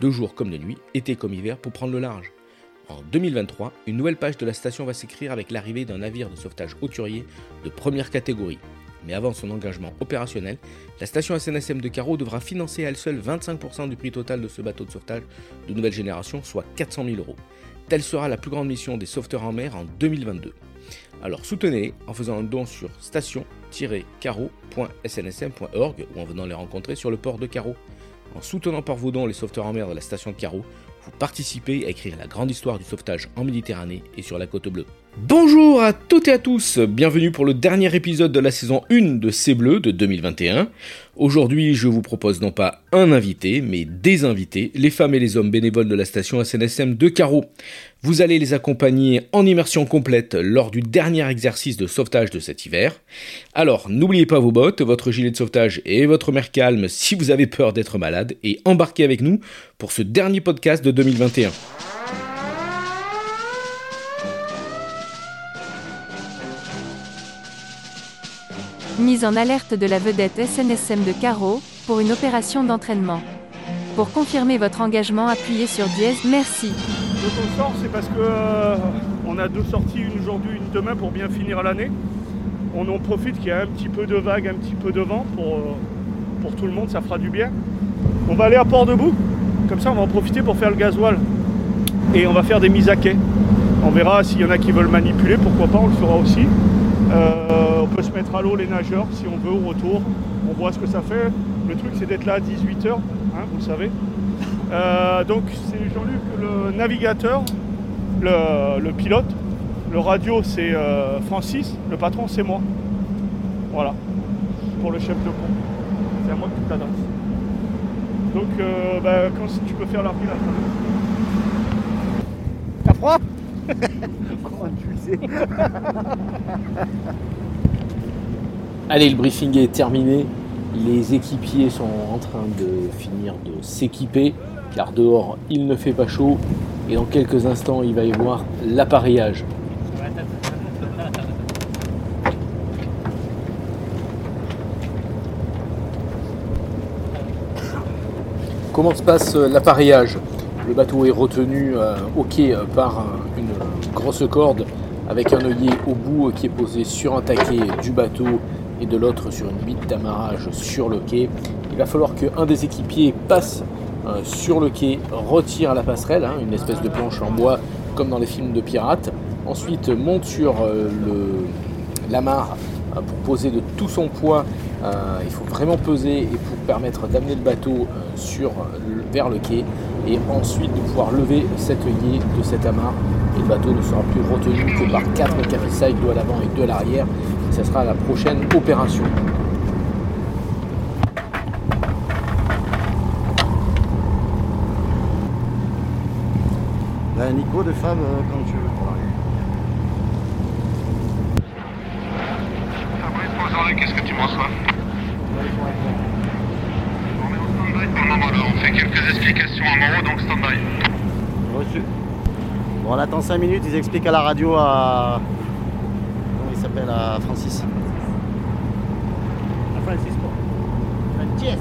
de jour comme de nuit, été comme hiver, pour prendre le large. En 2023, une nouvelle page de la station va s'écrire avec l'arrivée d'un navire de sauvetage hauturier de première catégorie. Mais avant son engagement opérationnel, la station SNSM de Carreau devra financer à elle seule 25% du prix total de ce bateau de sauvetage de nouvelle génération, soit 400 000 euros. Telle sera la plus grande mission des sauveteurs en mer en 2022. Alors soutenez-les en faisant un don sur station-carreau.snsm.org ou en venant les rencontrer sur le port de Carreau. En soutenant par vos dons les sauveteurs en mer de la station de Carreau, vous participez à écrire la grande histoire du sauvetage en Méditerranée et sur la côte bleue. Bonjour à toutes et à tous, bienvenue pour le dernier épisode de la saison 1 de C'est Bleu de 2021. Aujourd'hui, je vous propose non pas un invité, mais des invités, les femmes et les hommes bénévoles de la station SNSM de Carreau. Vous allez les accompagner en immersion complète lors du dernier exercice de sauvetage de cet hiver. Alors, n'oubliez pas vos bottes, votre gilet de sauvetage et votre mer calme si vous avez peur d'être malade et embarquez avec nous pour ce dernier podcast de 2021. Mise en alerte de la vedette SNSM de Carreau, pour une opération d'entraînement. Pour confirmer votre engagement, appuyez sur dièse merci. Donc on sort, c'est parce que euh, on a deux sorties, une aujourd'hui, une demain pour bien finir l'année. On en profite qu'il y a un petit peu de vague, un petit peu de vent pour, euh, pour tout le monde, ça fera du bien. On va aller à Port-Debout, comme ça on va en profiter pour faire le gasoil. Et on va faire des mises à quai. On verra s'il y en a qui veulent manipuler, pourquoi pas, on le fera aussi. Euh, on peut se mettre à l'eau les nageurs si on veut au retour. On voit ce que ça fait. Le truc c'est d'être là à 18h, hein, vous savez. Euh, donc c'est Jean-Luc le navigateur, le, pilote. Le radio c'est euh, Francis, le patron c'est moi. Voilà. Pour le chef de pont. C'est à moi que tu t'adresses. Donc bah, quand tu peux faire l'arpilage. T'as froid? Allez, le briefing est terminé. Les équipiers sont en train de finir de s'équiper, car dehors il ne fait pas chaud. Et dans quelques instants, il va y avoir l'appareillage. Comment se passe euh, l'appareillage? Le bateau est retenu euh, au quai euh, par grosse corde avec un œillet au bout qui est posé sur un taquet du bateau et de l'autre sur une bite d'amarrage sur le quai. Il va falloir qu'un des équipiers passe euh, sur le quai, retire la passerelle, hein, une espèce de planche en bois comme dans les films de pirates. Ensuite monte sur euh, le- l'amarre euh, pour poser de tout son poids. Il faut vraiment peser et pour permettre d'amener le bateau vers le quai et ensuite de pouvoir lever cet œillet de cette amarre le bateau ne sera plus retenu que par quatre capilles deux à l'avant et deux à l'arrière. Ce sera la prochaine opération. Ben Nico, de femme, euh, quand tu veux. Fabrice, bonjour, qu'est-ce que tu me reçois On est en stand-by pour le moment là, on fait quelques explications à Moreau, donc stand-by. Reçu. Bon, on attend 5 minutes, ils expliquent à la radio à. Comment il s'appelle À Francis. À Francis quoi Francis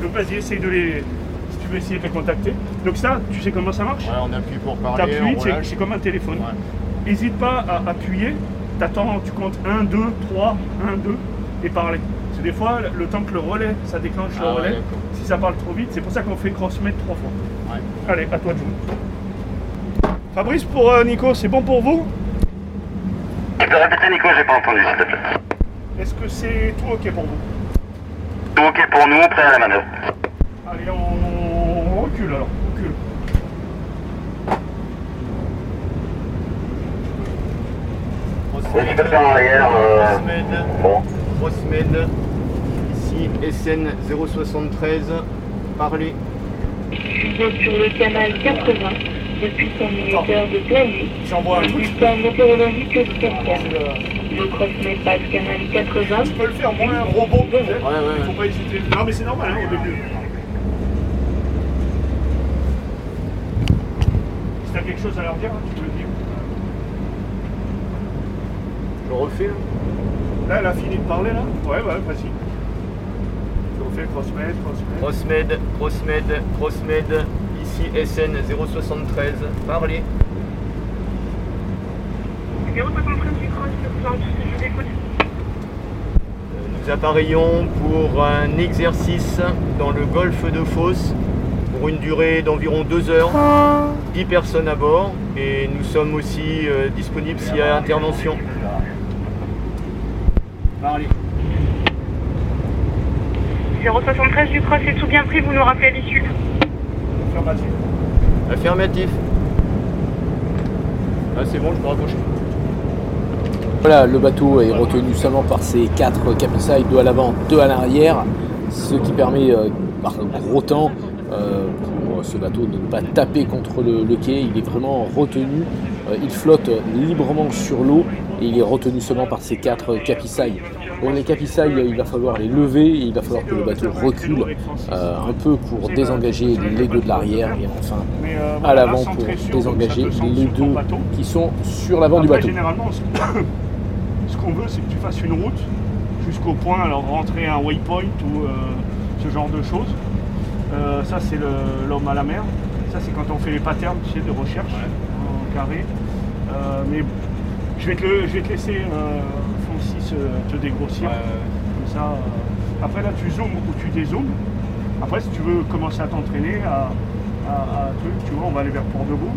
Donc vas-y, essaye de les. Si tu veux essayer de les contacter. Donc ça, tu sais comment ça marche Ouais, on appuie pour parler, T'appuies, c'est comme un téléphone. Ouais. N'hésite pas à appuyer, t'attends, tu comptes 1, 2, 3, 1, 2 et parler. Parce que des fois, le temps que le relais, ça déclenche le Ah relais, si ça parle trop vite, c'est pour ça qu'on fait cross-met trois fois. Ouais. Allez, à toi de jouer. Fabrice, pour euh, Nico, c'est bon pour vous? Tu peux répéter Nico, j'ai pas entendu s'il te plaît. Est-ce que c'est tout ok pour vous? Tout ok pour nous, prêt à la manœuvre. Allez, on, on recule alors, on recule. Arrière, euh, Grosse semaine, bon. grosse semaine. SN 073, parlez. Vous êtes sur le canal 80 depuis 100 minutes de nuit. J'envoie un Un truc. météorologique spécial. Le cross passe canal 80. Tu peux le faire moins robot peut-être. Ouais, ouais, ouais. Faut pas hésiter. Non mais c'est normal hein, au début. Si t'as quelque chose à leur dire, hein, tu peux le dire. Je refais là Là, elle a fini de parler là Ouais, ouais, vas-y. Crossmed, Crossmed, Crossmed, ici SN 073, parlez. 073 du cross, je vous écoute. Nous appareillons pour un exercice dans le golfe de Fos pour une durée d'environ 2 heures, 10 personnes à bord et nous sommes aussi euh, disponibles s'il y a intervention. Parlez. 073 du cross, c'est tout bien pris, vous nous rappelez à l'issue. Affirmatif. Affirmatif. Ah c'est bon, je peux raccrocher. Voilà, le bateau est retenu seulement par ses quatre capsizes, deux à l'avant, deux à l'arrière, ce qui permet euh, par gros temps euh, pour ce bateau de ne pas taper contre le, le quai. Il est vraiment retenu, euh, il flotte librement sur l'eau et il est retenu seulement par ses quatre capsizes. Bon, les capsizes, il va falloir les lever et il va falloir que le bateau recule euh, un peu pour désengager les deux de l'arrière et enfin à l'avant pour désengager les deux bateau. qui sont sur l'avant du bateau. Généralement, ce qu'on veut, c'est que tu fasses une route jusqu'au point, alors rentrer un waypoint ou euh, ce genre de choses. Euh, ça, c'est le- l'homme à la mer. Ça, c'est quand on fait les patterns tu sais, de recherche en carré. Euh, mais je vais te, le- je vais te laisser, te dégrossir. Comme ça, euh, après, là, tu zoomes ou tu dézoomes. Après, si tu veux commencer à t'entraîner à, à, à truc, tu vois, on va aller vers Port-de-Bouc.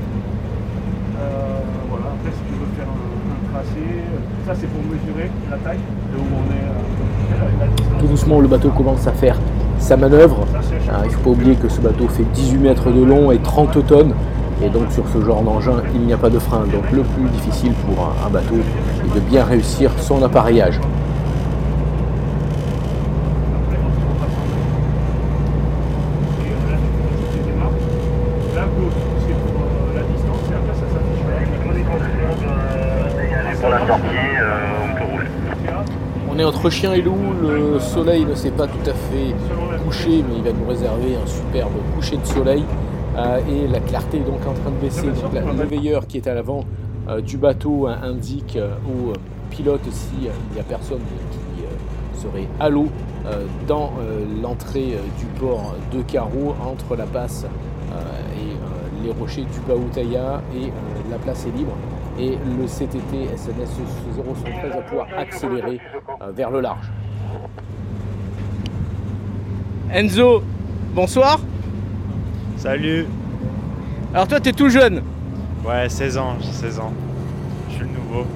Euh, voilà, après si tu veux faire un, un tracé, euh, ça c'est pour mesurer la taille de où on est, la. Tout doucement, le bateau commence à faire sa manœuvre. Ça, Euh, il ne faut pas oublier que ce bateau fait 18 mètres de long et 30 tonnes. Et donc sur ce genre d'engin, il n'y a pas de frein. Donc le plus difficile pour un, bateau est de bien réussir son appareillage. On est entre chien et loup, le soleil ne s'est pas tout à fait couché, mais il va nous réserver un superbe coucher de soleil. Euh, et la clarté est donc en train de baisser. Donc, la- le veilleur qui est à l'avant euh, du bateau euh, indique euh, au euh, pilote s'il n'y a personne qui euh, serait à l'eau euh, dans euh, l'entrée euh, du port de Carreau entre la passe euh, et euh, les rochers du Baoutaya et euh, la place est libre. Et le CTT SNS 013 va pouvoir accélérer vers le large. Enzo, bonsoir. Salut Alors toi, t'es tout jeune. Ouais, 16 ans, j'ai 16 ans. Je suis le nouveau.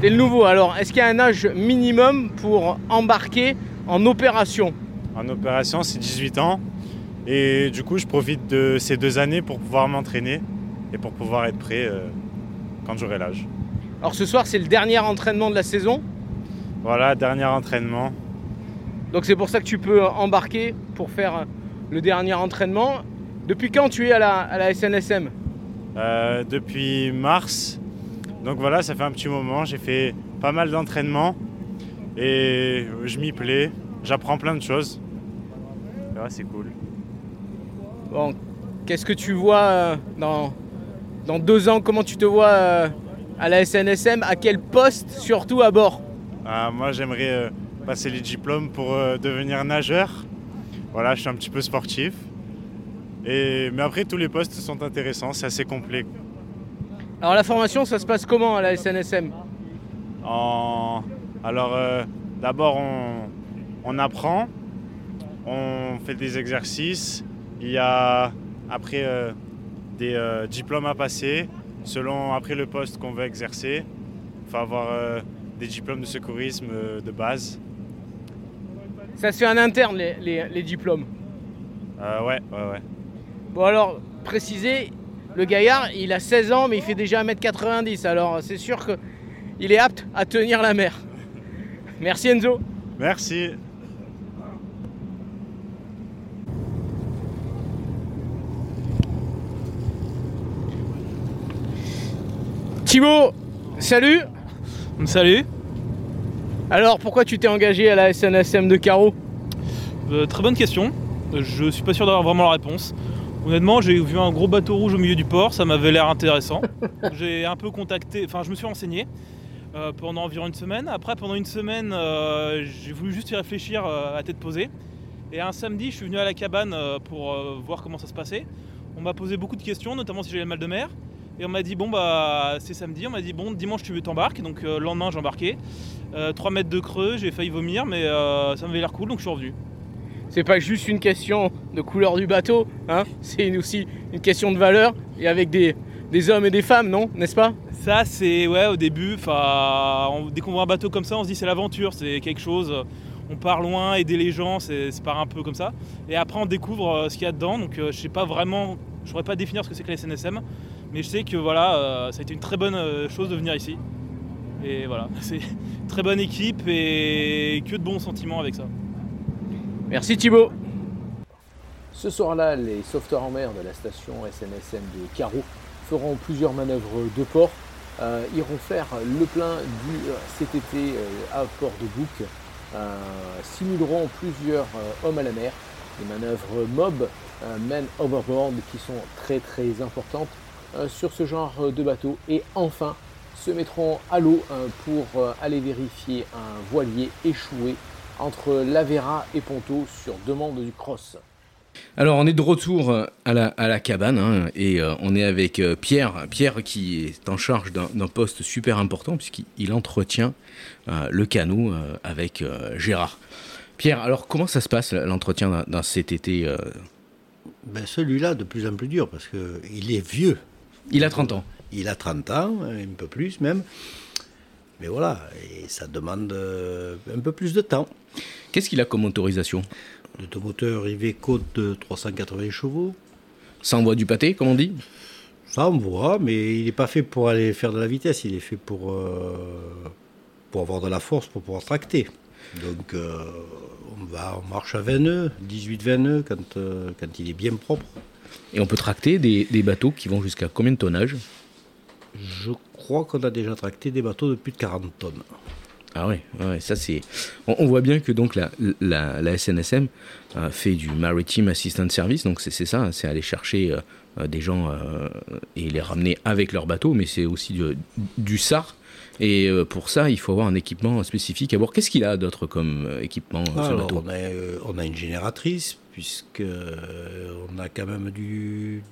T'es le nouveau. Alors, est-ce qu'il y a un âge minimum pour embarquer en opération? En opération, c'est 18 ans. Et du coup, je profite de ces deux années pour pouvoir m'entraîner et pour pouvoir être prêt euh, quand j'aurai l'âge. Alors ce soir, c'est le dernier entraînement de la saison? Voilà, dernier entraînement. Donc c'est pour ça que tu peux embarquer pour faire le dernier entraînement. Depuis quand tu es à la, à la SNSM Euh, depuis mars. Donc voilà, ça fait un petit moment. J'ai fait pas mal d'entraînements et je m'y plais. J'apprends plein de choses. Ouais, c'est cool. Bon, qu'est-ce que tu vois euh, dans, dans deux ans? Comment tu te vois euh, à la SNSM À quel poste surtout à bord? Ah, moi, j'aimerais passer les diplômes pour devenir nageur. Voilà, je suis un petit peu sportif. Et, mais après, tous les postes sont intéressants, c'est assez complet. Alors la formation, ça se passe comment à la SNSM En- Alors, euh, d'abord, on... on apprend, on fait des exercices. Il y a après euh, des euh, diplômes à passer selon après le poste qu'on veut exercer. Il faut avoir des diplômes de secourisme de base. Ça se fait en interne les, les- les diplômes? Ouais, ouais, ouais. Bon alors, préciser, le gaillard, il a 16 ans, mais il fait déjà 1m90, alors c'est sûr qu'il est apte à tenir la mer. Merci Enzo. Merci. Thibaut, salut Salut Alors pourquoi tu t'es engagé à la SNSM de Caro? Euh, très bonne question, je ne suis pas sûr d'avoir vraiment la réponse. Honnêtement, j'ai vu un gros bateau rouge au milieu du port, ça m'avait l'air intéressant. j'ai un peu contacté, enfin je me suis renseigné euh, pendant environ une semaine. Après, pendant une semaine, euh, j'ai voulu juste y réfléchir euh, à tête posée. Et un samedi, je suis venu à la cabane pour voir comment ça se passait. On m'a posé beaucoup de questions, notamment si j'avais le mal de mer. Et on m'a dit, bon, bah, c'est samedi. On m'a dit, bon, dimanche, tu t'embarques. Donc, le lendemain, j'ai embarqué. 3 mètres de creux, j'ai failli vomir, mais ça m'avait l'air cool, donc je suis revenu. C'est pas juste une question de couleur du bateau, hein c'est aussi une question de valeur et avec des, des hommes et des femmes, non? N'est-ce pas? Ça, c'est ouais, au début, dès qu'on voit un bateau comme ça, on se dit c'est l'aventure, c'est quelque chose. On part loin, aider les gens, c'est part un peu comme ça. Et après, on découvre euh, ce qu'il y a dedans. Donc, euh, je sais pas vraiment, je pourrais pas définir ce que c'est que la SNSM, mais je sais que voilà, euh, ça a été une très bonne chose de venir ici. Et voilà, c'est très bonne équipe et que de bons sentiments avec ça. Merci Thibaut. Ce soir-là, les sauveteurs en mer de la station SNSM de Carreau feront plusieurs manœuvres de port. Euh, iront faire le plein du euh, CTT euh, à Port de Bouc. Simuleront plusieurs hommes à la mer. Des manœuvres MOB, Men Overboard, qui sont très très importantes sur ce genre de bateau. Et enfin, se mettront à l'eau pour aller vérifier un voilier échoué entre Lavera et Ponto sur demande du cross. Alors on est de retour à la, à la cabane hein, et euh, on est avec euh, Pierre, Pierre qui est en charge d'un poste super important puisqu'il entretient euh, le canot euh, avec euh, Gérard. Pierre, alors comment ça se passe l'entretien d'un- CTT euh? Ben, Celui-là, de plus en plus dur, parce qu'il est vieux. Il a 30 ans. Il a 30 ans, un peu plus même. Mais voilà, et ça demande euh, un peu plus de temps. Qu'est-ce qu'il a comme autorisation? L'automoteur Iveco de 380 chevaux. Ça envoie du pâté, comme on dit? Ça, on voit, mais il n'est pas fait pour aller faire de la vitesse, il est fait pour, euh, pour avoir de la force, pour pouvoir tracter. Donc, euh, on, va, on marche à 20 nœuds, 18-20 nœuds quand, euh, quand il est bien propre. Et on peut tracter des, des bateaux qui vont jusqu'à combien de tonnage Je crois qu'on a déjà tracté des bateaux de plus de 40 tonnes. Ah ouais, ça c'est. On, on voit bien que donc la, la, la SNSM euh, fait du Maritime Assistant Service, donc c'est ça, c'est aller chercher euh, euh, des gens euh, et les ramener avec leur bateau, mais c'est aussi du, du SAR. Et pour ça, il faut avoir un équipement spécifique. À bord, qu'est-ce qu'il a d'autre comme équipement sur le bateau? on, a, on a une génératrice, puisque on a quand même du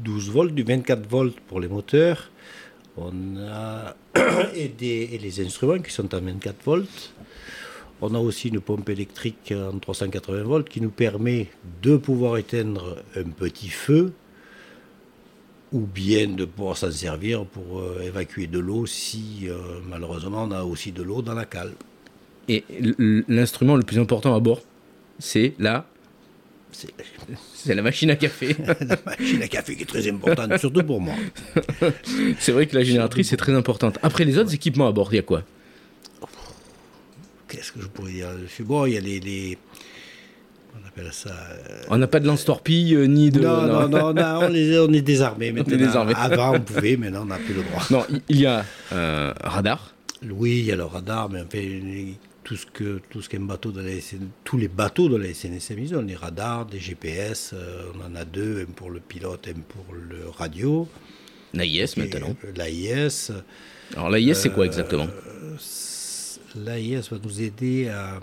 12 volts, du 24 volts pour les moteurs. On a et, les instruments qui sont à 24 volts. On a aussi une pompe électrique en 380 volts qui nous permet de pouvoir éteindre un petit feu ou bien de pouvoir s'en servir pour euh, évacuer de l'eau si euh, malheureusement on a aussi de l'eau dans la cale. Et l'instrument le plus important à bord, c'est la. C'est la machine à café. la machine à café qui est très importante, surtout pour moi. c'est vrai que la génératrice est très importante. Après les autres équipements à bord, il y a quoi? Qu'est-ce que je pourrais dire? Dessus Bon, il y a les. les- on appelle ça. euh, On n'a pas de lance-torpille euh, ni de. Non, non, non, on, a- on les- on est désarmé On est maintenant. désarmé. Avant, on pouvait, maintenant, on n'a plus le droit. Non, il- y a euh, radar. Oui, il y a le radar, mais en fait, les- tout ce que tout ce qu'un bateau de la SN tous les bateaux de la SNSM, ils ont des radars, des GPS. euh, on en a deux, un pour le pilote, un pour le radio. L'AIS maintenant. L'AIS. Alors l'AIS, c'est quoi exactement L'AIS va nous aider à,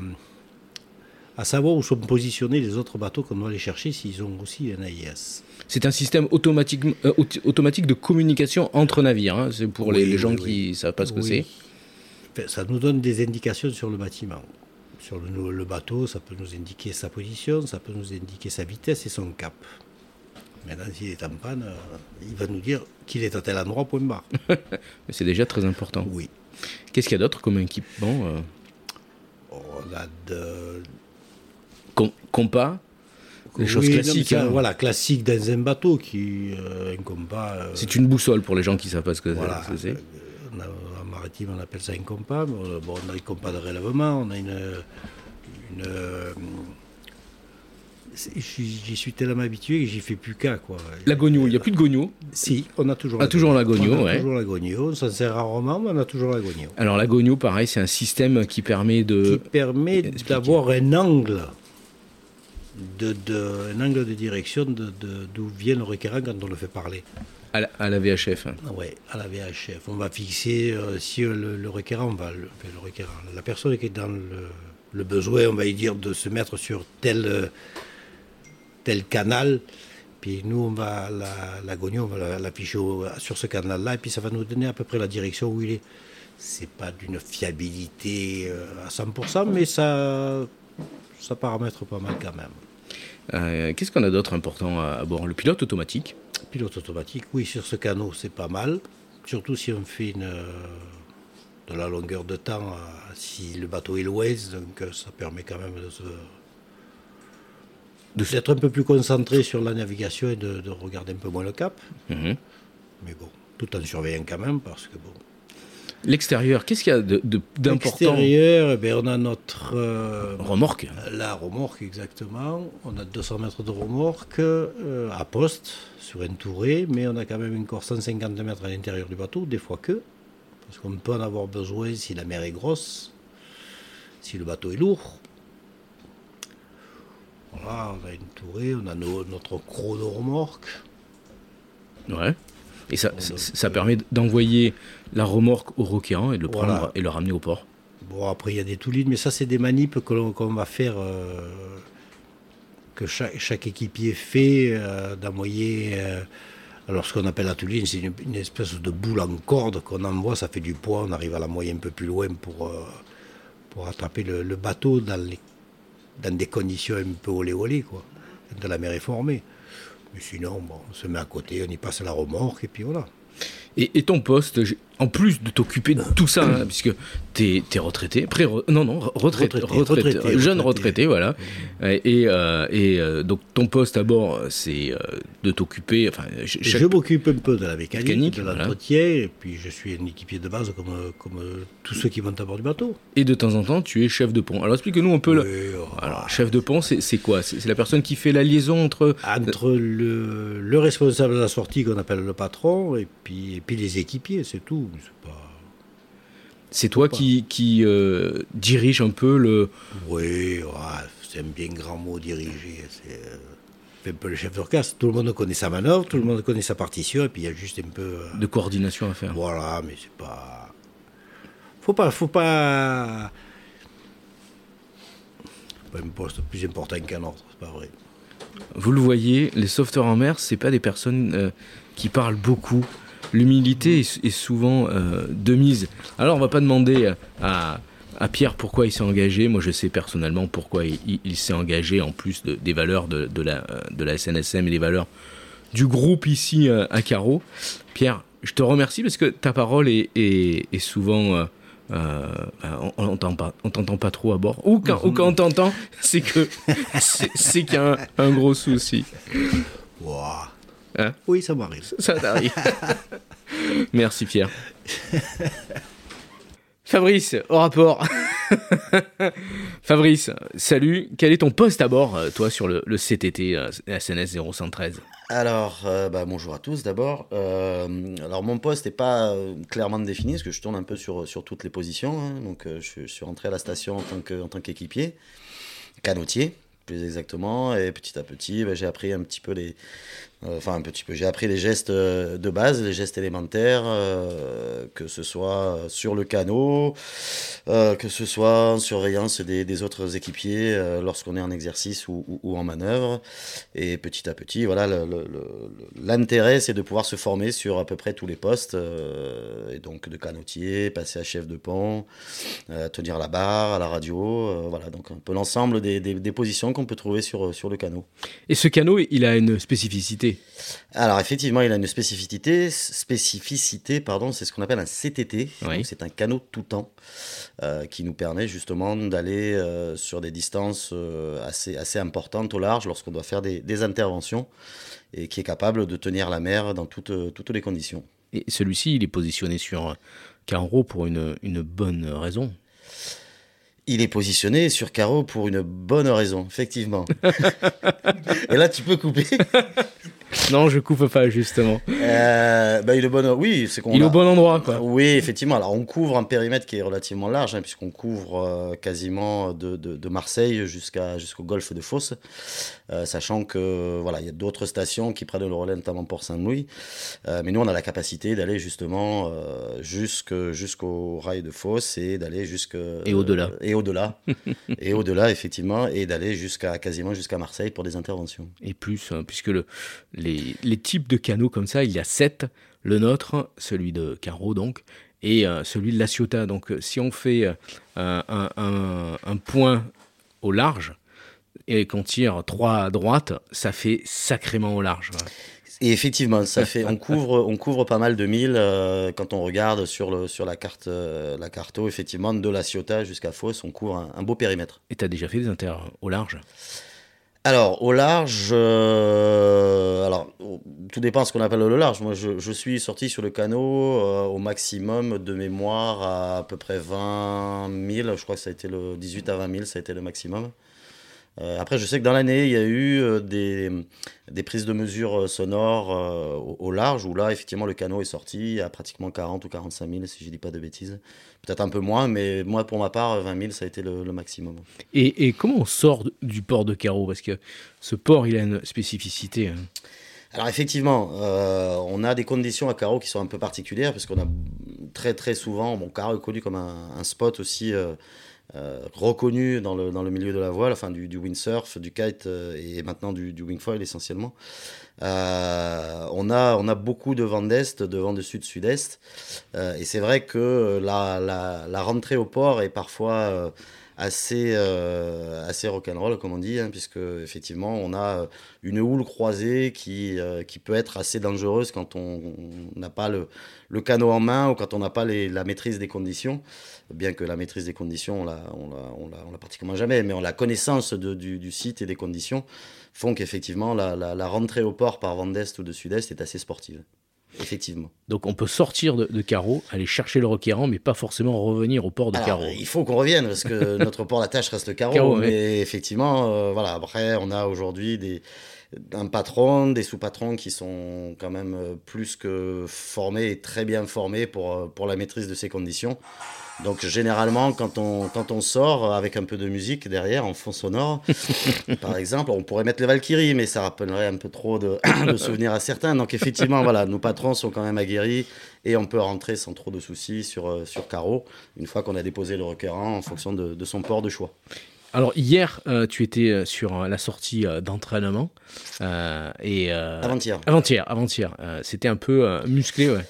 à savoir où sont positionnés les autres bateaux qu'on doit aller chercher s'ils ont aussi un AIS. C'est un système automatique, euh, auto- automatique de communication entre navires. hein. C'est pour les, gens oui, qui ne savent pas ce que Oui. c'est. Ça nous donne des indications sur le bâtiment. Sur le, le bateau, ça peut nous indiquer sa position, ça peut nous indiquer sa vitesse et son cap. Maintenant, s'il est en panne, euh, il va nous dire qu'il est à tel endroit, point barre. Mais c'est déjà très important. Oui. Qu'est-ce qu'il y a d'autre comme équipement euh, On a de... com- Compas Des choses Oui, classiques. hein. Voilà, classique dans un bateau qui euh, un compas. euh, C'est une boussole pour les gens qui ne savent pas ce que Voilà. c'est. En maritime, on appelle ça un compas. a- bon, on a un compas de relèvement, on a une, une, euh, j'y suis tellement habitué que j'y fais plus qu'à. quoi. La gogno, il n'y a plus de gogno? Si, on a toujours Ah, toujours la gogno, On a ouais. toujours la gogno. On s'en sert rarement, mais on a toujours la gogno. Alors la gogno, pareil, c'est un système qui permet de... Qui permet d'avoir un angle. De, de- un angle de direction de- de- d'où vient le requérant quand on le fait parler. À la, à la VHF. hein. Oui, à la VHF. On va fixer, euh, si euh, le, le requérant, on va le, le requérant, la personne qui est dans le, le besoin, on va y dire, de se mettre sur tel, tel canal, puis nous, on va, la, la on va la- l'afficher sur ce canal-là, et puis ça va nous donner à peu près la direction où il est. C'est pas d'une fiabilité euh, à 100%, mais ça, ça paramètre pas mal quand même. Euh, Qu'est-ce qu'on a d'autre important à, bord Le pilote automatique. Pilote automatique, oui, sur ce canot, c'est pas mal. Surtout si on fait une, euh, de la longueur de temps, euh, si le bateau est l'ouest, donc ça permet quand même de se de d'être un peu plus concentré sur la navigation et de, de regarder un peu moins le cap. Mhm. Mais bon, tout en surveillant quand même, parce que bon. L'extérieur, qu'est-ce qu'il y a de- de- d'important Extérieur, eh on a notre. euh, Remorque. La remorque, exactement. On a 200 mètres de remorque euh, à poste sur un touré, mais on a quand même encore 150 mètres à l'intérieur du bateau, des fois que. Parce qu'on peut en avoir besoin si la mer est grosse, si le bateau est lourd. Voilà, on a une tourée, on a nos- notre chrono-remorque. Ouais. Et ça, ça, ça permet d'envoyer la remorque au requérant et de le prendre Voilà. et le ramener au port. Bon, après, il y a des toulines, mais ça, c'est des manips que l'on qu'on va faire, euh, que chaque, chaque équipier fait, euh, d'envoyer. euh, alors, ce qu'on appelle la touline, c'est une, une espèce de boule en corde qu'on envoie, ça fait du poids, on arrive à l'envoyer un peu plus loin pour, euh, pour attraper le, le bateau dans, les, dans des conditions un peu olé olé, quoi, quand la mer est formée. Mais sinon, bon, on se met à côté, on y passe la remorque, et puis voilà. Et, ton poste, en plus de t'occuper de tout ça, hein, puisque t'es es retraité, pré non non retraité, Retraité, retraité, retraité, jeune retraité. voilà. Et, euh, et euh, donc ton poste à bord, c'est euh, de t'occuper, enfin, ch- chaque- Je m'occupe un peu de la mécanique, Mécanique, de voilà. l'entretien, et puis je suis un équipier de base comme, euh, comme euh, tous ceux qui montent à bord du bateau. et de temps en temps, tu es chef de pont. Alors explique-nous un peu. le- oh, Alors chef de pont, c'est quoi? C'est c'est la personne qui fait la liaison entre Entre le, le responsable de la sortie qu'on appelle le patron, et puis, et puis les équipiers, c'est tout. C'est pas... C'est toi qui, qui euh, dirige un peu le. Oui, ouais, c'est un bien grand mot diriger. C'est euh, un peu le chef d'orchestre. Tout le monde connaît sa manœuvre, tout le monde connaît sa partition, et puis il y a juste un peu. euh, de coordination à faire. Voilà, mais c'est pas. Faut pas. Faut pas. Pas un poste plus important qu'un autre, c'est pas vrai. Vous le voyez, les sauveteurs en mer, c'est pas des personnes qui parlent beaucoup. L'humilité est, souvent euh, de mise. Alors on va pas demander à, à Pierre pourquoi il s'est engagé. Moi je sais personnellement pourquoi il, s'est engagé en plus de- des valeurs de, de la, de la SNSM et des valeurs du groupe ici euh, à Carreau. Pierre, je te remercie parce que ta parole est, est- souvent... euh, on t'entend pas, t'entend pas trop à bord. Ou quand, ou quand on t'entend, c'est que c'est qu'il y a un, gros souci. Hein oui, ça m'arrive. Ça t'arrive. Merci Pierre. Fabrice, au rapport. Fabrice, salut. Quel est ton poste à bord, euh, toi, sur le, le CTT euh, SNS 0113 Alors, euh, bah, bonjour à tous d'abord. Euh, alors, mon poste n'est pas euh, clairement défini parce que je tourne un peu sur, sur toutes les positions. hein. Donc, euh, je, je suis rentré à la station en tant que- en tant qu'équipier, canotier plus exactement. Et petit à petit, bah, j'ai appris un petit peu les. Euh, Enfin, un petit peu. J'ai appris les gestes euh, de base, les gestes élémentaires, euh, que ce soit sur le canot, que ce soit en surveillance des, autres équipiers lorsqu'on est en exercice ou, en manœuvre. Et petit à petit, voilà, l'intérêt, c'est de pouvoir se former sur à peu près tous les postes. et donc, de canotier, passer à chef de pont, tenir la barre, à la radio. voilà, donc un peu l'ensemble des, des- des positions qu'on peut trouver sur, sur le canot. Et ce canot, il a une spécificité. Alors effectivement, il a une spécificité, spécificité pardon, c'est ce qu'on appelle un CTT. Oui. C'est un canot tout temps euh, qui nous permet justement d'aller euh, sur des distances euh, assez, assez importantes au large lorsqu'on doit faire des, des interventions et qui est capable de tenir la mer dans toutes, toutes les conditions. Et celui-ci, il est positionné sur Carreau pour une, une bonne raison. Il est positionné sur carreau pour une bonne raison, effectivement. Et là, tu peux couper. Non, je coupe pas justement. Euh, bah, il est bon, oui, c'est qu'on. Il est a- au bon endroit, quoi. Oui, effectivement. Alors, on couvre un périmètre qui est relativement large, hein, puisqu'on couvre euh, quasiment de, de- de Marseille jusqu'à jusqu'au golfe de Fos, Euh, sachant que voilà, il y a d'autres stations qui prennent le relais, notamment Port-Saint-Louis. Euh, mais nous, on a la capacité d'aller justement euh, jusque- jusqu'au rail de Fos et d'aller jusque Et au-delà. et au-delà, et au-delà, effectivement, et d'aller jusqu'à quasiment jusqu'à Marseille pour des interventions. Et plus, hein, puisque le, les, les types de canaux comme ça, il y a sept. Le nôtre, celui de Carreau donc, et euh, celui de La Ciotat. Donc euh, si on fait euh, un, un- un- un point au large et qu'on tire trois à droite, ça fait sacrément au large. ouais. Et effectivement, ça fait, on couvre, on couvre pas mal de milles euh, quand on regarde sur le sur la carte, euh, la carto. Effectivement, de la Ciotat jusqu'à Fos, on couvre un, un beau périmètre. Et tu as déjà fait des inter au large? Alors au large, euh, alors tout dépend de ce qu'on appelle le large. Moi, je, je suis sorti sur le canot euh, au maximum de mémoire à à peu près 20 000. Je crois que ça a été le 18 à 20 000, ça a été le maximum. Euh, après, je sais que dans l'année, il y a eu euh, des, des prises de mesures euh, sonores au, au large, où là, effectivement, le canot est sorti à pratiquement 40 ou 45 000, si je dis pas de bêtises. Peut-être un peu moins, mais moi, pour ma part, 20 000, ça a été le, le maximum. et, et comment on sort du port de Carreau Parce que ce port, il a une spécificité. hein. Alors effectivement, euh, on a des conditions à Carreau qui sont un peu particulières parce qu'on a très très souvent, bon Carreau est connu comme un, un spot aussi euh, euh, reconnu dans le, dans le milieu de la voile, enfin du, windsurf, du kite euh, et maintenant du, wingfoil essentiellement. Euh, on, a, on a beaucoup de vent d'est, de vent de sud-sud-est Euh, et c'est vrai que la, la, la rentrée au port est parfois assez, euh, assez rock'n'roll, comme on dit, hein, puisque effectivement, on a une houle croisée qui, euh, qui peut être assez dangereuse quand on n'a pas le, le canot en main ou quand on n'a pas la maîtrise des conditions. Bien que la maîtrise des conditions, on l'a, on l'a, on l'a, pratiquement jamais, mais on la connaissance du, du site et des conditions font qu'effectivement, la, la rentrée au port par vent d'est ou de sud-est est assez sportive. Effectivement. Donc on peut sortir de, de Carreau, aller chercher le requérant, mais pas forcément revenir au port de Alors, Carreau. Il faut qu'on revienne parce que notre port d'attache reste le carreau. Carreau, mais ouais. effectivement, euh, voilà. Après, on a aujourd'hui des un patron, des sous-patrons qui sont quand même euh, plus que formés et très bien formés pour, euh, pour la maîtrise de ces conditions. Donc généralement, quand on, quand on sort avec un peu de musique derrière, en fond sonore, par exemple, on pourrait mettre les Valkyries, mais ça rappellerait un peu trop de, de souvenirs à certains. Donc effectivement, voilà, nos patrons sont quand même aguerris et on peut rentrer sans trop de soucis sur, euh, sur carreau, une fois qu'on a déposé le requérant en fonction de, de son port de choix. Alors hier, euh, tu étais euh, sur la sortie d'entraînement euh, et euh, Avant-hier. Avant-hier, avant-hier. C'était un peu musclé, ouais.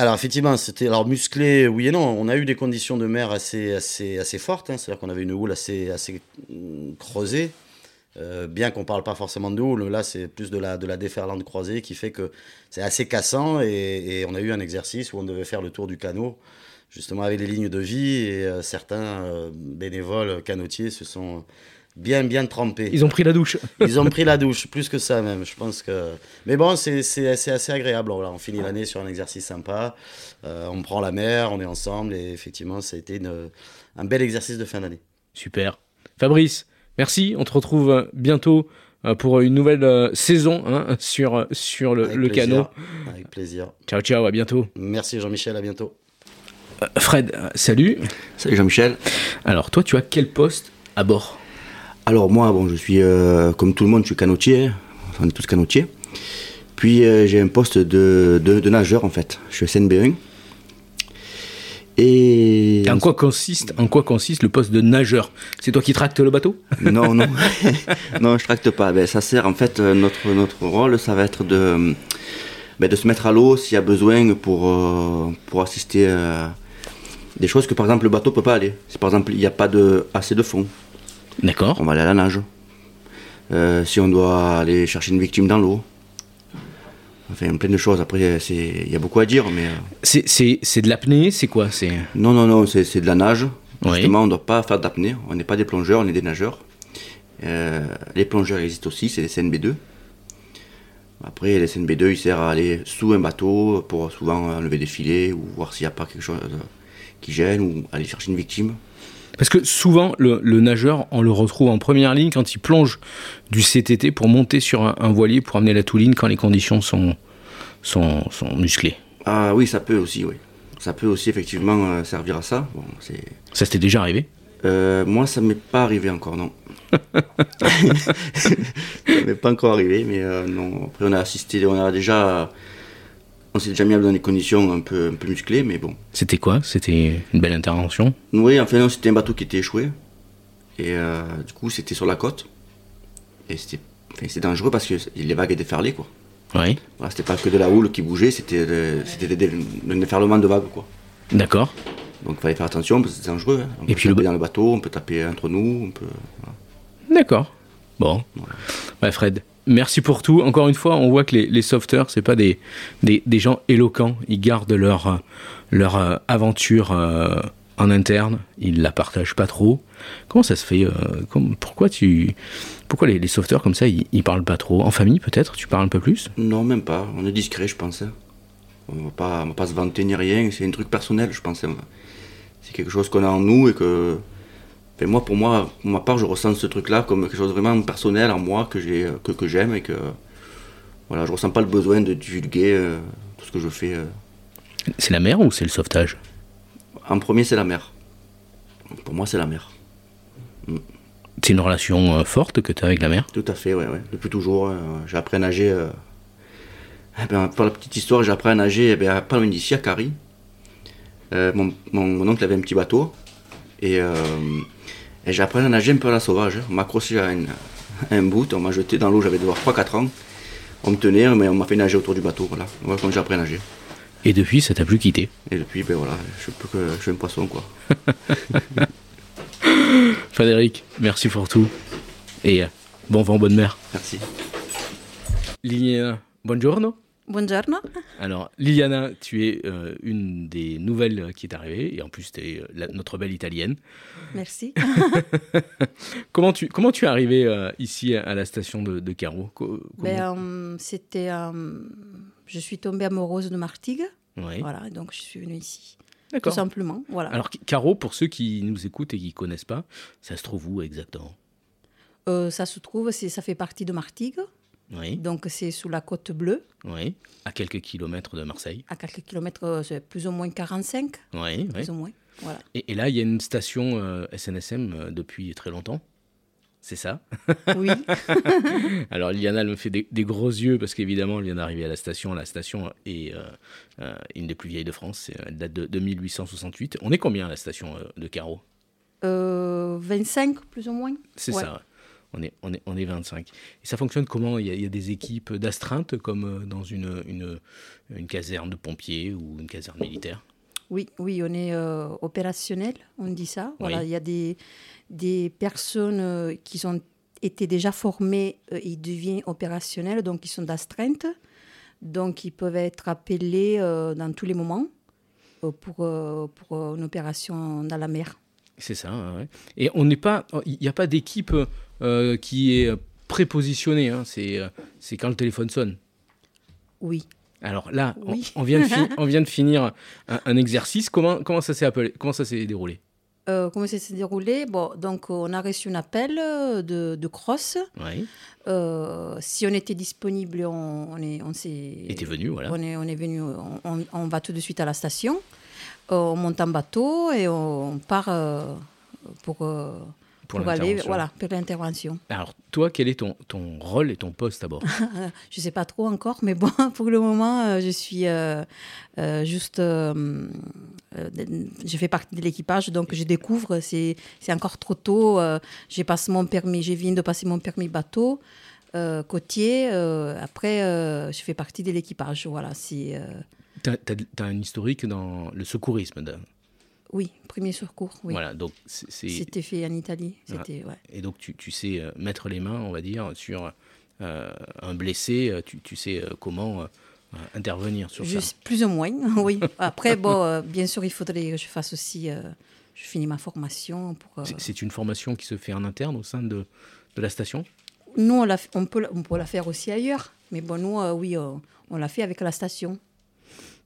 Alors effectivement, c'était alors musclé, oui et non. On a eu des conditions de mer assez assez assez fortes. hein. C'est-à-dire qu'on avait une houle assez assez mm, creusée. Euh, bien qu'on parle pas forcément de houle, là c'est plus de la de la déferlante croisée qui fait que c'est assez cassant et, on a eu un exercice où on devait faire le tour du canot justement avec les lignes de vie et euh, certains euh, bénévoles canotiers se sont bien bien trempés. Ils ont pris la douche. Ils ont pris la douche, plus que ça même. Je pense que. Mais bon, c'est assez agréable. Voilà, on finit l'année sur un exercice sympa. Euh, on prend la mer, on est ensemble et effectivement, ça a été une- un bel exercice de fin d'année. Super. Fabrice, merci. On te retrouve euh, bientôt euh, pour une nouvelle saison hein, sur, sur le, Avec le plaisir. canot. Avec plaisir. Ciao, ciao, à bientôt. Merci Jean-Michel, à bientôt. Fred, salut. Salut Jean-Michel. Alors, toi, tu as quel poste à bord? Alors moi, bon, je suis euh, comme tout le monde, je suis canotier. On est tous canotiers. Puis euh, j'ai un poste de, de- de nageur en fait. Je suis SNB1. Et Et en quoi consiste, en quoi consiste le poste de nageur? C'est toi qui tractes le bateau? Non, non, non, je tracte pas. Ben, ça sert en fait euh, notre notre rôle, ça va être de ben, de se mettre à l'eau s'il y a besoin pour euh, pour assister à des choses que par exemple le bateau peut pas aller. Si par exemple il n'y a pas de assez de fond. D'accord. On va aller à la nage. Euh, si on doit aller chercher une victime dans l'eau. Enfin, plein de choses. Après, c'est il y a beaucoup à dire, mais euh, C'est- de l'apnée C'est quoi C'est? Non, non, non, c'est c'est de la nage. Oui. Justement, on ne doit pas faire d'apnée. On n'est pas des plongeurs, on est des nageurs. Euh, les plongeurs existent aussi, c'est les CNB2. Après, les CNB2, ils servent à aller sous un bateau pour souvent enlever des filets ou voir s'il n'y a pas quelque chose qui gêne ou aller chercher une victime. Parce que souvent, le, le nageur, on le retrouve en première ligne quand il plonge du CTT pour monter sur un, un voilier pour amener la touline quand les conditions sont, sont, sont musclées. Ah oui, ça peut aussi, oui. Ça peut aussi effectivement euh, servir à ça. Bon. Ça s'était déjà arrivé? Euh, moi, ça m'est pas arrivé encore, non. ça m'est pas encore arrivé, mais euh, non. Après, on a assisté, on a déjà, on s'est déjà mis dans des conditions un peu, un peu musclées, mais bon. C'était quoi? C'était une belle intervention? Oui, enfin c'était un bateau qui était échoué, et euh, du coup, c'était sur la côte, et c'était, enfin, dangereux parce que les vagues étaient ferlées, quoi. Oui. Voilà, c'était pas que de la houle qui bougeait, c'était, un déferlement de vagues, quoi. D'accord. Donc il fallait faire attention parce que c'est dangereux. hein. On Et peut puis le taper dans le bateau, on peut taper entre nous, on peut. voilà. D'accord. Bon. Ouais, Fred, merci pour tout. Encore une fois, on voit que les, les sauveteurs, c'est pas des, des, gens éloquents. Ils gardent leur, euh, leur euh, aventure euh, en interne. Ils la partagent pas trop. Comment ça se fait Pourquoi tu, pourquoi les, les sauveteurs comme ça, ils, ils parlent pas trop? En famille, peut-être? Tu parles un peu plus? Non, même pas. On est discret, je pense. On va pas, on va pas se vanter ni rien. C'est un truc personnel, je pense. C'est quelque chose qu'on a en nous et que. Enfin, moi, pour moi, pour ma part, je ressens ce truc-là comme quelque chose vraiment personnel en moi que j'ai, que, que j'aime et que. Voilà, je ressens pas le besoin de divulguer euh, tout ce que je fais. euh. C'est la mer ou c'est le sauvetage? En premier, c'est la mer. Pour moi, c'est la mer. C'est une relation euh, forte que tu as avec la mer? Tout à fait, ouais, ouais. Depuis toujours, euh, j'ai appris à nager. euh, eh ben, pour la petite histoire, j'ai appris à nager eh ben, pas loin d'ici, à. Euh, mon, mon- mon oncle avait un petit bateau. Et, euh, et j'ai appris à nager un peu à la sauvage. hein. On m'a accroché à, une- à un bout, on m'a jeté dans l'eau, j'avais devoir 3-4 ans. On me tenait, mais on m'a fait nager autour du bateau. Voilà, voilà comment j'ai appris à nager. Et depuis, ça t'a plus quitté Et depuis, ben voilà, je suis, plus que, je suis un poisson, quoi. Frédéric, merci pour tout. Et euh, bon vent, bonne mer. Merci. Liliana, buongiorno. Buongiorno. Alors, Liliana, tu es euh, une des nouvelles qui est arrivée, et en plus, tu es notre belle italienne. Merci. comment, tu, comment tu es arrivée euh, ici à la station de, comment- Ben, euh, c'était, euh, je suis tombée amoureuse de Martigues. Oui. Voilà, donc je suis venue ici. D'accord. Tout simplement. Voilà. Alors, Carreau, pour ceux qui nous écoutent et qui ne connaissent pas, ça se trouve où exactement? Euh, ça se trouve, ça fait partie de Martigues. Oui. Donc c'est sous la côte bleue, Oui. À quelques kilomètres de Marseille. à quelques kilomètres, euh, c'est plus ou moins 45. Oui, oui. Plus ou moins. Voilà. Et, et là, il y a une station euh, SNSM euh, depuis très longtemps. C'est ça? Oui. Alors Liliana, elle me fait des, des gros yeux parce qu'évidemment, elle vient d'arriver à la station. La station est euh, euh, une des plus vieilles de France. Elle date de, de 1868. On est combien à la station de Carreau Euh, 25 plus ou moins. C'est Ouais. ça. On est, on, est, on est 25. Et ça fonctionne comment? Il y, a, il y a des équipes d'astreinte comme euh, dans une, une, une caserne de pompiers ou une caserne militaire? Oui, oui, on est euh, opérationnel, on dit ça. Voilà, il y a des, des personnes euh, qui ont été déjà formées et deviennent opérationnelles, donc ils sont d'astreinte. Donc ils peuvent être appelés euh, dans tous les moments euh, pour, pour une opération dans la mer. C'est ça. ouais. Et on n'est pas, il n'y a pas d'équipe euh, qui est prépositionnée. hein. C'est, euh, c'est quand le téléphone sonne. Oui. Alors là, on- Oui. on, vient de fi- on vient de finir un, un exercice. Comment, comment ça s'est appelé Comment ça s'est déroulé? Euh, comment ça s'est déroulé? Bon, Donc on a reçu un appel de, de cross. Oui. Euh, si on était disponible, on, on est, on s'est. T'es venu, voilà. On est, on est venu, on, va tout de suite à la station. Euh, on monte en bateau et on, part pour, Pour pour aller, l'intervention. voilà, pour l'intervention. Alors toi, quel est ton, ton rôle et ton poste d'abord? Je ne sais pas trop encore, mais bon, pour le moment, euh, je suis euh, euh, juste. euh, je fais partie de l'équipage, donc je découvre. C'est c'est encore trop tôt. j'ai passé mon permis, je viens de passer mon permis bateau. côtier, après je fais partie de l'équipage. Voilà, c'est euh, T'as as, un historique dans le secourisme. Oui, premier secours. Oui. Voilà, donc. C'était fait en Italie. Voilà. C'était ouais. Et donc tu, tu sais euh, mettre les mains, on va dire, sur euh, un blessé. euh, Tu, tu sais comment euh, intervenir sur ça. plus ou moins, oui. Après, bon, euh, bien sûr, il faudrait que je fasse aussi. je finis ma formation pour. C'est- une formation qui se fait en interne au sein de, de la station? Nous, on, l'a on, peut, la- on peut la faire aussi ailleurs. Mais bon, nous, oui, on l'a fait avec la station.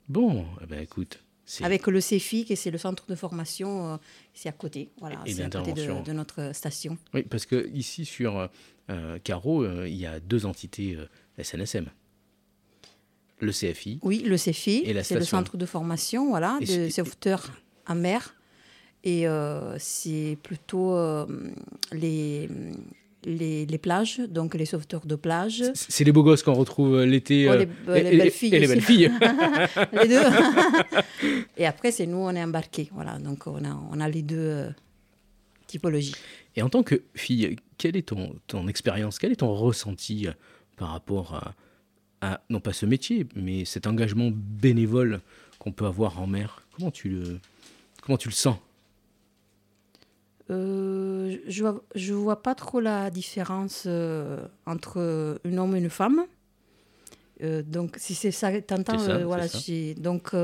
Bon, eh ben, écoute, Avec le CEFI, qui c'est le centre de formation, euh, c'est à côté. Voilà, c'est à côté de, notre station. Oui, parce que ici sur euh, Carreau, euh, il y a deux entités euh, SNSM. Le CFI. Oui, le la c'est le centre de formation, voilà, Et de sauveteurs en mer. Et euh, c'est plutôt les, les, les plages, donc les sauveteurs de plage. C'est les beaux gosses qu'on retrouve euh, l'été. Oh, euh, les, euh, les belles filles. Et les belles filles. les deux. et après, c'est nous, on est embarqués. Voilà, donc on a, on a les deux euh, typologies. Et en tant que fille, quelle est ton, ton expérience, quel est ton ressenti par rapport à, à, non pas ce métier, mais cet engagement bénévole qu'on peut avoir en mer Comment tu le, comment tu le sens? Euh, je vois, je vois pas trop la différence euh, entre un homme et une femme. Euh, donc, si c'est ça, t'entends, voilà. ça. Donc,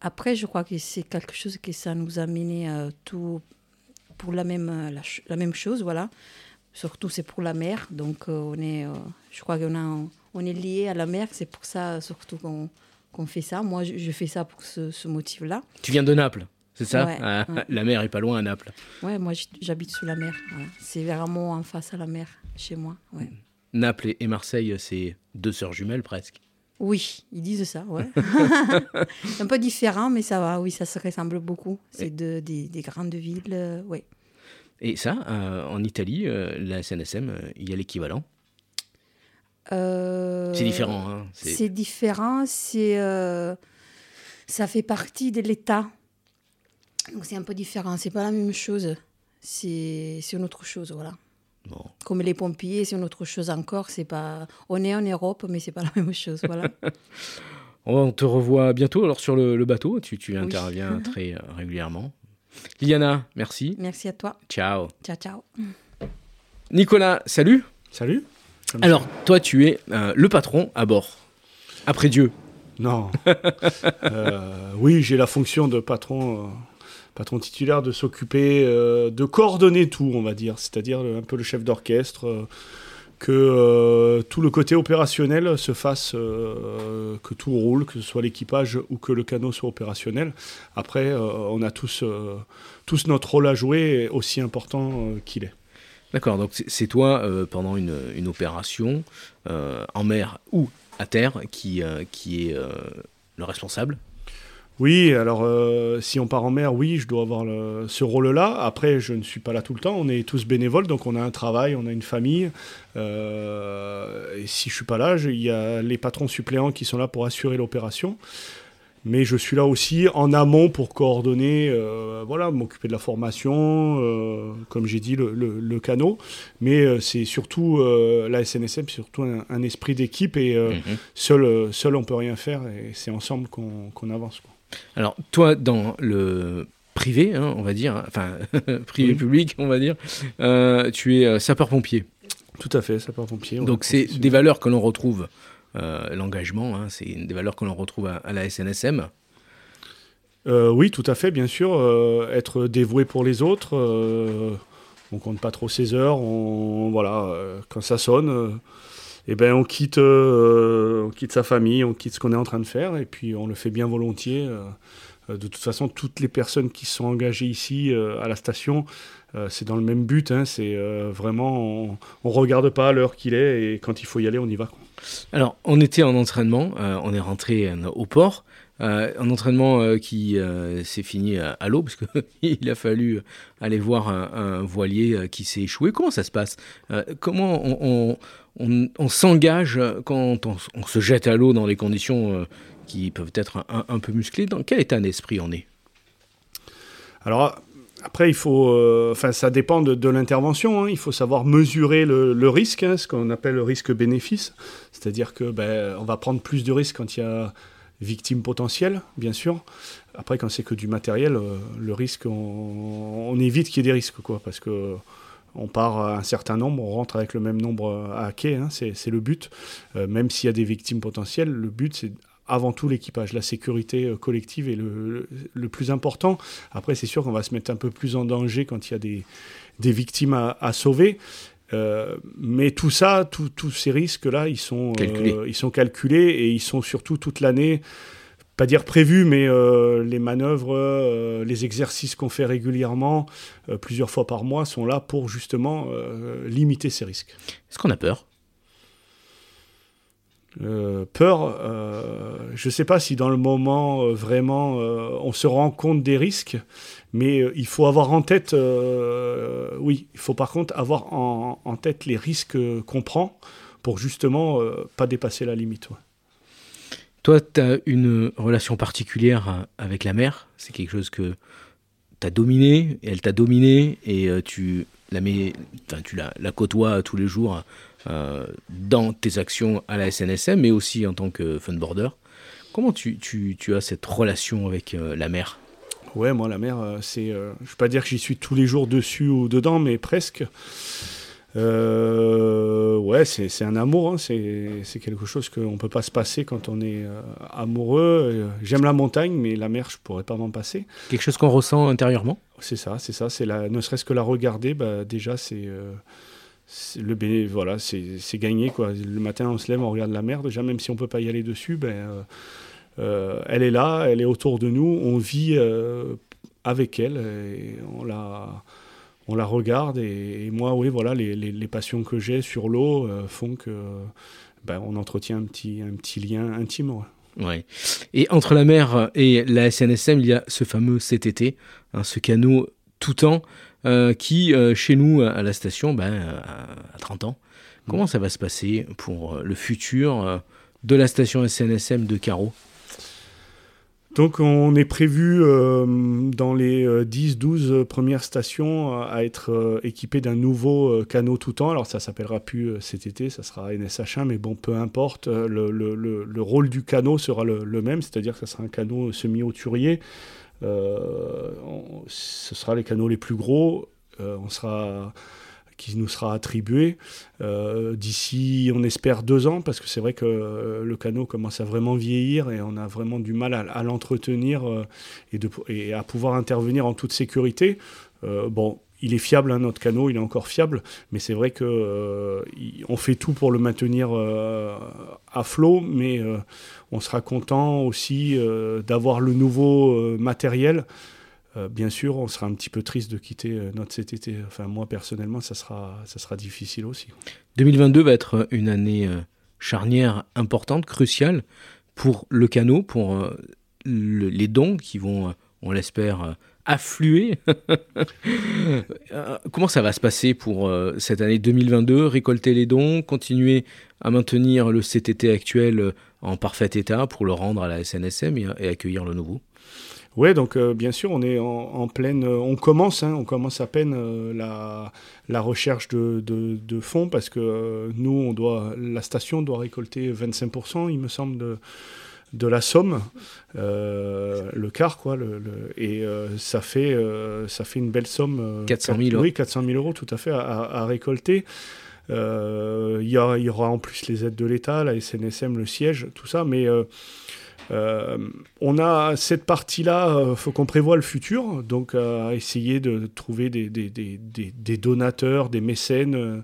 après, je crois que c'est quelque chose que ça nous a mené tout pour la même, la, même chose, voilà. Surtout, c'est pour la mer. Donc, on est, je crois qu'on on est lié à la mer. C'est pour ça, surtout, qu'on qu'on fait ça. Moi, je, je fais ça pour ce, ce motif-là. Tu viens de Naples, c'est ça Ouais, Ah, ouais. La mer est pas loin à Naples. Ouais, moi j'habite sous la mer. voilà. C'est vraiment en face à la mer, chez moi. Ouais. Naples et- Marseille, c'est deux sœurs jumelles presque. Oui, ils disent ça, ouais. un peu différent, mais ça va, oui, ça se ressemble beaucoup. C'est de, des, des grandes villes, euh, ouais. Et ça, euh, en Italie, euh, la SNSM, euh, il y a l'équivalent? Euh, C'est différent, hein, c'est- différent, c'est, ça fait partie de l'État. Donc c'est un peu différent, c'est pas la même chose. C'est c'est une autre chose, voilà. Comme les pompiers, c'est une autre chose encore. C'est pas, on est en Europe, mais c'est pas la même chose, voilà. On te revoit bientôt alors sur le, le bateau. Tu, tu interviens Mhm. très euh, régulièrement. Liliana, merci. Merci à toi. Ciao. Ciao, ciao. Nicolas, salut. Salut. Alors, toi, tu es euh, le patron à bord. Après Dieu. Non. Euh, oui, j'ai la fonction de patron, euh, patron titulaire de s'occuper, euh, de coordonner tout, on va dire, c'est-à-dire un peu le chef d'orchestre, euh, que euh, tout le côté opérationnel se fasse, que tout roule, que ce soit l'équipage ou que le canot soit opérationnel. Après, on a tous, notre rôle à jouer, aussi important qu'il est. D'accord, donc c'est- toi, pendant une, une opération, en mer ou à terre, qui, qui est le responsable Oui, alors euh, si on part en mer, oui, je dois avoir le- ce rôle-là. Après, je ne suis pas là tout le temps. On est tous bénévoles, donc on a un travail, on a une famille. Euh, et si je suis pas là, il y a les patrons suppléants qui sont là pour assurer l'opération. Mais je suis là aussi en amont pour coordonner, euh, voilà, m'occuper de la formation, comme j'ai dit, le, le- le canot. Mais c'est surtout la SNSM, c'est surtout un, un esprit d'équipe et euh, seul, seul on peut rien faire et c'est ensemble qu'on avance. quoi. Alors, toi, dans le privé, hein, on va dire, enfin, privé-public, on va dire, euh, tu es euh, sapeur-pompier. Tout à fait, sapeur-pompier. ouais, Donc, c'est des valeurs que l'on retrouve, euh, l'engagement, hein, c'est des valeurs que l'on retrouve à, à la SNSM. Euh, oui, tout à fait, bien sûr. être dévoué pour les autres. on compte pas trop ses heures. On, voilà, quand ça sonne, eh ben, on, quitte, euh, on quitte sa famille, on quitte ce qu'on est en train de faire, et puis on le fait bien volontiers. euh, euh, de toute façon, toutes les personnes qui sont engagées ici à la station, c'est dans le même but. hein, c'est vraiment, on, on regarde pas l'heure qu'il est, et quand il faut y aller, on y va. Alors, on était en entraînement, on est rentré au port, euh, un entraînement euh, qui euh, s'est fini à, l'eau, parce qu'il a fallu aller voir un, voilier qui s'est échoué. Comment ça se passe? Comment on, s'engage quand on, se jette à l'eau dans les conditions qui peuvent être un, peu musclées? Dans quel état d'esprit on est? Alors après, il faut, ça dépend de, l'intervention. hein. Il faut savoir mesurer le, risque, hein, ce qu'on appelle le risque-bénéfice. C'est-à-dire que ben, on va prendre plus de risques quand il y a victime potentielle, bien sûr. Après, quand c'est que du matériel, euh, le risque, on, évite qu'il y ait des risques, quoi, parce que on part à un certain nombre, on rentre avec le même nombre à quai, hein, c'est le but. Euh, même s'il y a des victimes potentielles, le but c'est avant tout l'équipage. La sécurité euh, collective est le, plus important. Après, c'est sûr qu'on va se mettre un peu plus en danger quand il y a des, victimes à sauver. Euh, mais tout ça, tous ces risques-là, ils sont, euh, Calculés. ils sont calculés et ils sont surtout toute l'année pas dire prévu, mais euh, les manœuvres, les exercices qu'on fait régulièrement, plusieurs fois par mois, sont là pour justement limiter ces risques. Est-ce qu'on a peur? Euh, peur, euh, je ne sais pas si dans le moment euh, vraiment on se rend compte des risques, mais il faut avoir en tête, oui, il faut par contre avoir en, en tête les risques qu'on prend pour justement pas dépasser la limite. Toi, tu as une relation particulière avec la mer? C'est quelque chose que tu as dominé, elle t'a dominé, et tu la, mets, tu la, côtoies tous les jours dans tes actions à la SNSM, mais aussi en tant que funboarder. Comment tu, tu, tu as cette relation avec euh, la mer? Ouais, moi, la mer, euh, c'est. euh, je ne vais pas dire que j'y suis tous les jours dessus ou dedans, mais presque. Euh, ouais, c'est un amour. hein, c'est quelque chose qu'on ne peut pas se passer quand on est euh, amoureux. Euh, J'aime la montagne, mais la mer, je ne pourrais pas m'en passer. Quelque chose qu'on ressent intérieurement? C'est ça, c'est ça. C'est la, ne serait-ce que la regarder, bah, déjà, c'est. Le béné, voilà, c'est gagné quoi. Le matin, on se lève, on regarde la mer. Déjà, même si on peut pas y aller dessus, ben, euh, euh, elle est là, elle est autour de nous. On vit euh, avec elle on la, on la regarde. Et, moi, oui, voilà, les, les- passions que j'ai sur l'eau font que ben, on entretient un petit, un petit lien intime. ouais. Et entre la mer et la SNSM, il y a ce fameux CTT, hein, ce canot tout temps, qui, euh, chez nous, à la station, ben, euh, à 30 ans, comment ça va se passer pour euh, le futur euh, de la station SNSM de Carreau Donc on est prévu euh, dans les 10-12 premières stations euh, à être euh, d'un nouveau euh, canot tout temps. Alors ça s'appellera plus euh, CTT, ça sera NSH1, mais bon, peu importe, euh, le, le- le- le rôle du canot sera le, le même, c'est-à-dire que ça sera un canot semi-hauturier. Euh, ce sera les canaux les plus gros, euh, on sera qui nous sera attribué euh, d'ici, on espère, deux ans, parce que c'est vrai que le canot commence à vraiment vieillir et on a vraiment du mal à, l'entretenir et, à pouvoir intervenir en toute sécurité. Bon, il est fiable, hein, notre canot, il est encore fiable, mais c'est vrai que euh, fait tout pour le maintenir euh, à flot, mais euh, on sera content aussi d'avoir le nouveau matériel. Bien sûr, on sera un petit peu triste de quitter notre CTT. Enfin, moi personnellement, ça sera, ça sera difficile aussi. 2022 va être une année charnière importante, cruciale pour le canot, pour le- les dons qui vont, on l'espère, affluer. Euh, Comment ça va se passer pour euh, cette année 2022 Récolter les dons, continuer à maintenir le CTT actuel euh, en parfait état pour le rendre à la SNSM et, accueillir le nouveau? Oui, donc bien sûr, on est en, pleine. on commence, hein, on commence à peine la, recherche de, fonds parce que nous, on doit, la station doit récolter 25%, il me semble, de la somme, euh, le quart, quoi. Le, le- et euh, ça, fait, euh, ça fait une belle somme. euh, 400 000 quatre- euros. Oui, 400 000 euros, tout à fait, à, à récolter. Il y, y aura en plus les aides de l'État, la SNSM, le siège, tout ça, mais on a cette partie-là, il faut qu'on prévoie le futur, donc à essayer de trouver des- des- des- des donateurs, des mécènes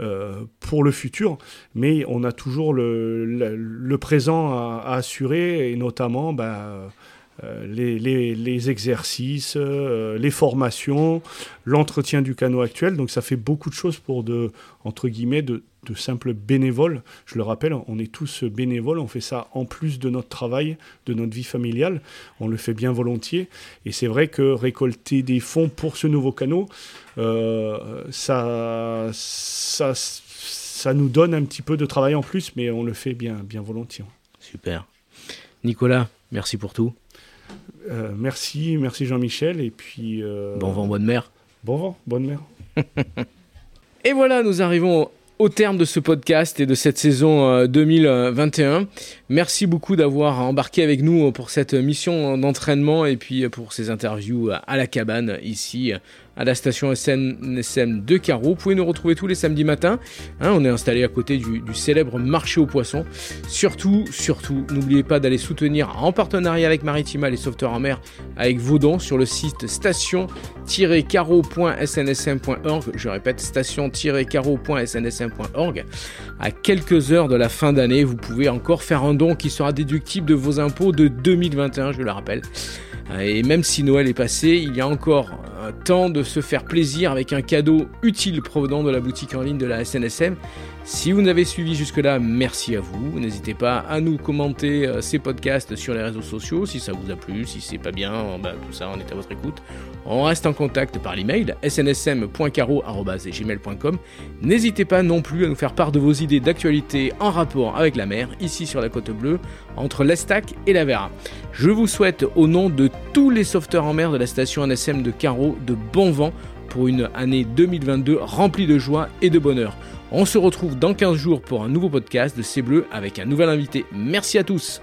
euh, pour le futur, mais on a toujours le, présent à, assurer, et notamment bah, les, les- les exercices, euh, les formations, l'entretien du canot actuel, donc ça fait beaucoup de choses pour de, entre guillemets, de, de simples bénévoles. Je le rappelle, on est tous bénévoles, on fait ça en plus de notre travail, de notre vie familiale, on le fait bien volontiers. Et c'est vrai que récolter des fonds pour ce nouveau canot, euh, ça, ça, ça nous donne un petit peu de travail en plus, mais on le fait bien, bien volontiers. Super. Nicolas, merci pour tout. Euh, merci, merci Jean-Michel, et puis... euh, Bon vent, bonne mer. Bon vent, bonne mer. Et voilà, nous arrivons au terme de ce podcast et de cette saison euh, 2021. Merci beaucoup d'avoir embarqué avec nous pour cette mission d'entraînement et puis pour ces interviews à la cabane ici à la station SNSM de Carreau. Vous pouvez nous retrouver tous les samedis matins. Hein, on est installé à côté du, célèbre marché aux poissons. Surtout, surtout, n'oubliez pas d'aller soutenir en partenariat avec Maritima les sauveteurs en mer avec vos dons sur le site station-carreau.snsm.org. Je répète, station-carreau.snsm.org snsm.org. À quelques heures de la fin d'année, vous pouvez encore faire un don qui sera déductible de vos impôts de 2021, je le rappelle. Et même si Noël est passé, il y a encore un temps de se faire plaisir avec un cadeau utile provenant de la boutique en ligne de la SNSM. Si vous n'avez suivi jusque-là, merci à vous. N'hésitez pas à nous commenter euh, ces podcasts sur les réseaux sociaux si ça vous a plu, si c'est pas bien, bah, tout ça, on est à votre écoute. On reste en contact par l'email snsm.caro.gmail.com. N'hésitez pas non plus à nous faire part de vos idées d'actualité en rapport avec la mer, ici sur la côte bleue, entre l'Estac et la Vera. Je vous souhaite au nom de tous les sauveteurs en mer de la station NSM de Caro de bon vent pour une année 2022 remplie de joie et de bonheur. On se retrouve dans 15 jours pour un nouveau podcast de C'est Bleu avec un nouvel invité. Merci à tous.